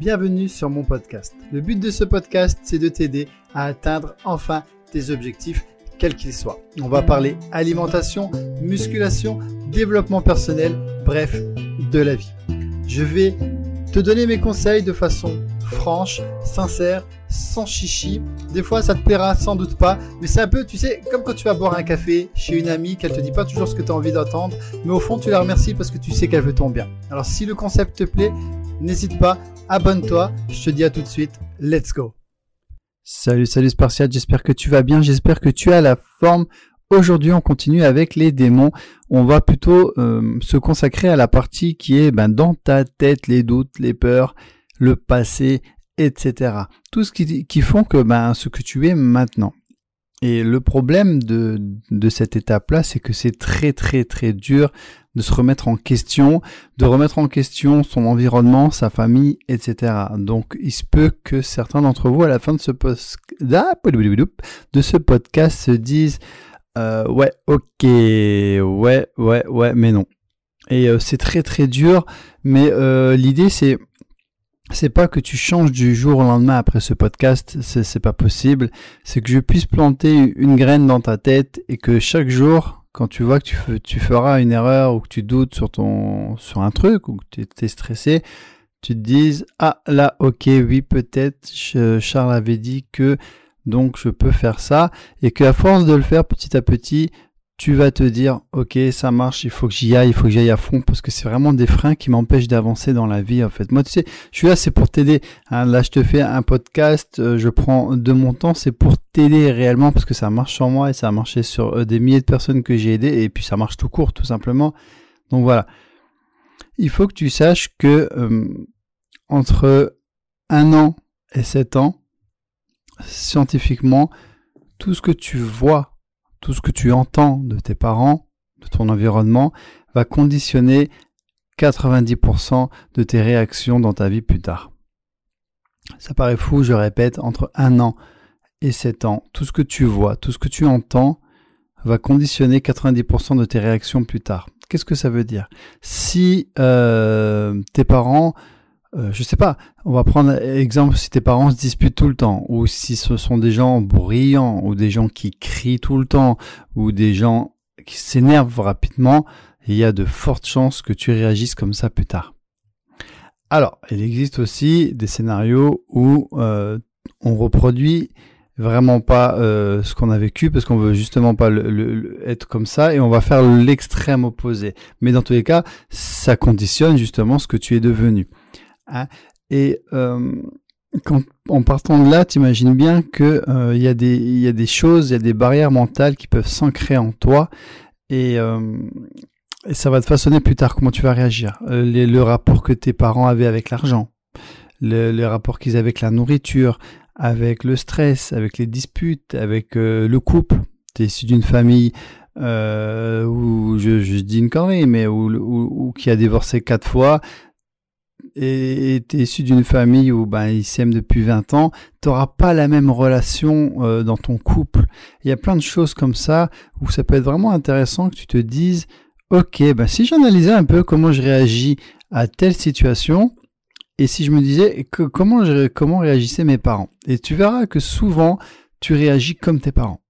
bienvenue sur mon podcast. Le but de ce podcast, c'est de t'aider à atteindre enfin tes objectifs, quels qu'ils soient. On va parler alimentation, musculation, développement personnel, bref, de la vie. Je vais te donner mes conseils de façon franche, sincère, sans chichi. Des fois, ça te plaira sans doute pas, mais c'est un peu, tu sais, comme quand tu vas boire un café chez une amie, qu'elle te dit pas toujours ce que tu as envie d'entendre, mais au fond, tu la remercies parce que tu sais qu'elle veut ton bien. Alors, si le concept te plaît, n'hésite pas, abonne-toi. Je te dis à tout de suite, let's go. Salut, salut Spartiate, j'espère que tu vas bien, j'espère que tu as la forme. Aujourd'hui, on continue avec les démons. On va plutôt euh, se consacrer à la partie qui est ben, dans ta tête, les doutes, les peurs, le passé, etc. Tout ce qui, qui font que ben, ce que tu es maintenant. Et le problème de, de cette étape-là, c'est que c'est très très très dur de se remettre en question, de remettre en question son environnement, sa famille, etc. Donc il se peut que certains d'entre vous à la fin de ce, podcast se disent euh, ouais ok ouais ouais ouais mais non. Et euh, c'est très très dur, mais euh, l'idée c'est c'est pas que tu changes du jour au lendemain après ce podcast, c'est pas possible. C'est que je puisse planter une graine dans ta tête et que chaque jour, quand tu vois que tu, feras une erreur ou que tu doutes sur ton sur un truc ou que tu es stressé, tu te dises ah là ok oui peut-être Charles avait dit que donc je peux faire ça et qu'à force de le faire petit à petit tu vas te dire ok ça marche il faut que j'y aille il faut que j'aille à fond parce que c'est vraiment des freins qui m'empêchent d'avancer dans la vie en fait. Moi tu sais je suis là c'est pour t'aider. Hein. là je te fais un podcast euh, je prends de mon temps c'est pour t'aider réellement parce que ça marche sur moi et ça a marché sur euh, des milliers de personnes que j'ai aidées et puis ça marche tout court tout simplement. Donc voilà. Il faut que tu saches que euh, entre un an et sept ans scientifiquement tout ce que tu vois tout ce que tu entends de tes parents, de ton environnement, va conditionner 90% de tes réactions dans ta vie plus tard. Ça paraît fou, je répète, entre un an et 7 ans, tout ce que tu vois, tout ce que tu entends va conditionner 90% de tes réactions plus tard. Qu'est-ce que ça veut dire? Si euh, tes parents euh, je sais pas, on va prendre exemple si tes parents se disputent tout le temps, ou si ce sont des gens bruyants, ou des gens qui crient tout le temps, ou des gens qui s'énervent rapidement, il y a de fortes chances que tu réagisses comme ça plus tard. Alors, il existe aussi des scénarios où euh, on reproduit vraiment pas euh, ce qu'on a vécu parce qu'on veut justement pas être comme ça et on va faire l'extrême opposé. Mais dans tous les cas, ça conditionne justement ce que tu es devenu. Hein. Et euh, en partant de là, tu imagines bien qu'il euh, y, a des, choses, il y a des barrières mentales qui peuvent s'ancrer en toi et, euh, ça va te façonner plus tard comment tu vas réagir? le rapport que tes parents avaient avec l'argent, le, le, rapport qu'ils avaient avec la nourriture, avec le stress, avec les disputes, avec le couple. Tu es issu d'une famille euh, où je, dis une connerie, mais où, qui a divorcé quatre fois, et tu es issu d'une famille où ben, ils s'aiment depuis 20 ans, tu n'auras pas la même relation euh, dans ton couple. Il y a plein de choses comme ça où ça peut être vraiment intéressant que tu te dises, ok, ben, si j'analysais un peu comment je réagis à telle situation, et si je me disais comment, comment réagissaient mes parents. Et tu verras que souvent, tu réagis comme tes parents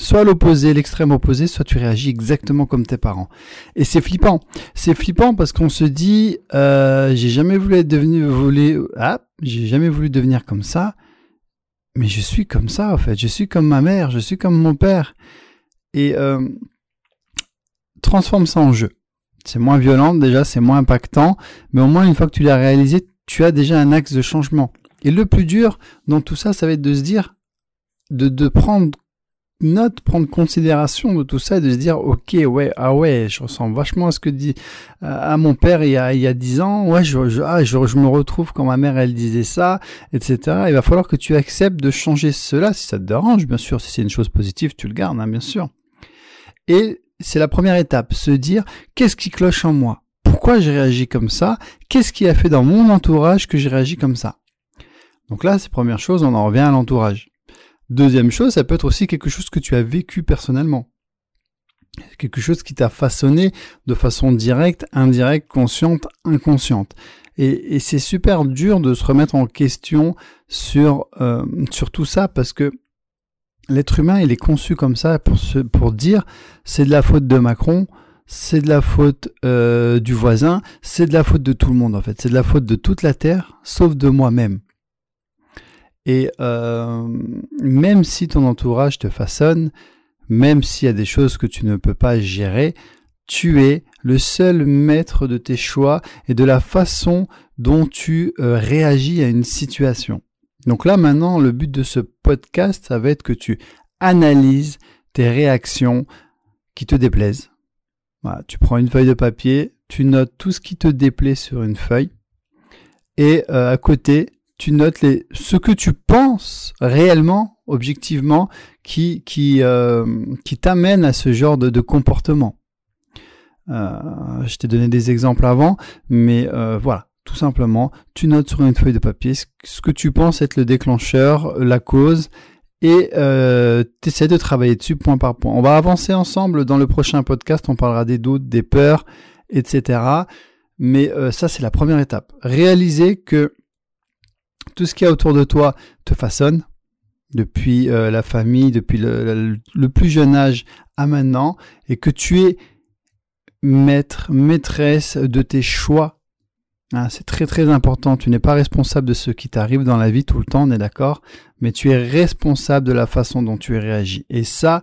soit l'opposé, l'extrême opposé, soit tu réagis exactement comme tes parents. Et c'est flippant. C'est flippant parce qu'on se dit, euh, j'ai jamais voulu être voulu, ah, j'ai jamais voulu devenir comme ça, mais je suis comme ça en fait. Je suis comme ma mère, je suis comme mon père. Et euh, transforme ça en jeu. C'est moins violent déjà, c'est moins impactant, mais au moins une fois que tu l'as réalisé, tu as déjà un axe de changement. Et le plus dur dans tout ça, ça va être de se dire, de, de prendre note, prendre considération de tout ça et de se dire, ok, ouais, ah ouais, je ressens vachement à ce que dit à mon père il y a il y a dix ans, ouais, je, je, ah, je, je, me retrouve quand ma mère elle disait ça, etc. Il va falloir que tu acceptes de changer cela si ça te dérange, bien sûr, si c'est une chose positive, tu le gardes, hein, bien sûr. Et c'est la première étape, se dire, qu'est-ce qui cloche en moi? Pourquoi j'ai réagi comme ça? Qu'est-ce qui a fait dans mon entourage que j'ai réagi comme ça? Donc là, c'est première chose, on en revient à l'entourage. Deuxième chose, ça peut être aussi quelque chose que tu as vécu personnellement. Quelque chose qui t'a façonné de façon directe, indirecte, consciente, inconsciente. Et, c'est super dur de se remettre en question sur, euh, sur tout ça parce que l'être humain, il est conçu comme ça pour, pour dire c'est de la faute de Macron, c'est de la faute euh, du voisin, c'est de la faute de tout le monde en fait, c'est de la faute de toute la Terre, sauf de moi-même. Et euh, même si ton entourage te façonne, même s'il y a des choses que tu ne peux pas gérer, tu es le seul maître de tes choix et de la façon dont tu euh, réagis à une situation. Donc là maintenant, le but de ce podcast, ça va être que tu analyses tes réactions qui te déplaisent. tu prends une feuille de papier, tu notes tout ce qui te déplaît sur une feuille et euh, à côté, tu notes les, ce que tu penses réellement, objectivement, qui, qui, euh, qui t'amène à ce genre de, comportement. Euh, je t'ai donné des exemples avant, mais euh, voilà, tout simplement, tu notes sur une feuille de papier ce que tu penses être le déclencheur, la cause, et tu essaies de travailler dessus point par point. On va avancer ensemble dans le prochain podcast, on parlera des doutes, des peurs, etc. Mais ça, c'est la première étape. Réaliser que tout ce qu'il y a autour de toi te façonne, depuis euh, la famille, depuis le, plus jeune âge à maintenant, et que tu es maître, maîtresse de tes choix. Hein, c'est très très important. Tu n'es pas responsable de ce qui t'arrive dans la vie tout le temps, on est d'accord, mais tu es responsable de la façon dont tu réagis. Et ça,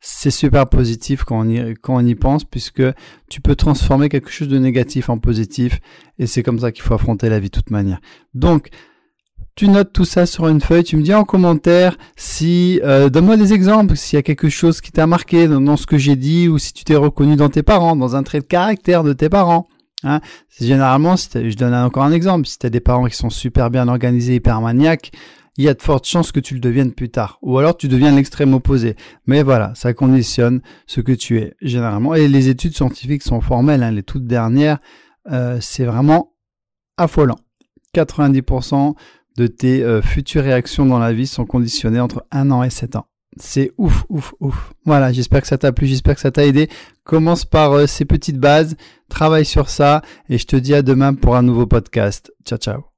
c'est super positif quand on, y, quand on y pense, puisque tu peux transformer quelque chose de négatif en positif, et c'est comme ça qu'il faut affronter la vie de toute manière. Donc, tu notes tout ça sur une feuille, tu me dis en commentaire si, euh, donne-moi des exemples, s'il y a quelque chose qui t'a marqué dans, ce que j'ai dit ou si tu t'es reconnu dans tes parents, dans un trait de caractère de tes parents. Hein. Généralement, si je donne encore un exemple, si tu as des parents qui sont super bien organisés, hyper maniaques, il y a de fortes chances que tu le deviennes plus tard. Ou alors tu deviens l'extrême opposé. Mais voilà, ça conditionne ce que tu es, généralement. Et les études scientifiques sont formelles, hein, les toutes dernières, euh, c'est vraiment affolant. 90% de tes euh, futures réactions dans la vie sont conditionnées entre un an et sept ans. C'est ouf, ouf, ouf. Voilà, j'espère que ça t'a plu, j'espère que ça t'a aidé. Commence par euh, ces petites bases, travaille sur ça et je te dis à demain pour un nouveau podcast. Ciao, ciao.